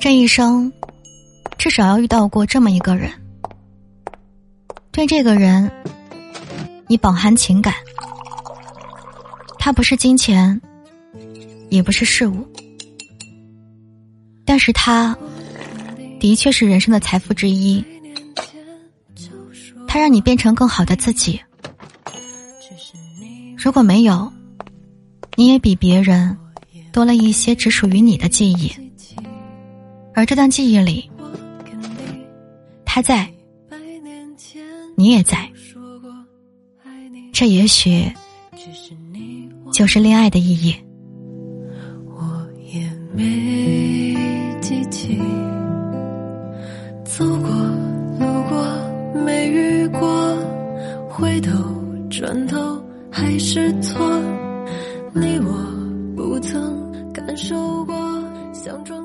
这一生，至少要遇到过这么一个人。对这个人，你饱含情感。他不是金钱，也不是事物，但是他的确是人生的财富之一。他让你变成更好的自己。如果没有，你也比别人多了一些只属于你的记忆。而这段记忆里，他在，你也在。这也许就是恋爱的意义。我也没记起，走过路过没遇过，回头转头还是错。你我不曾感受过，想装。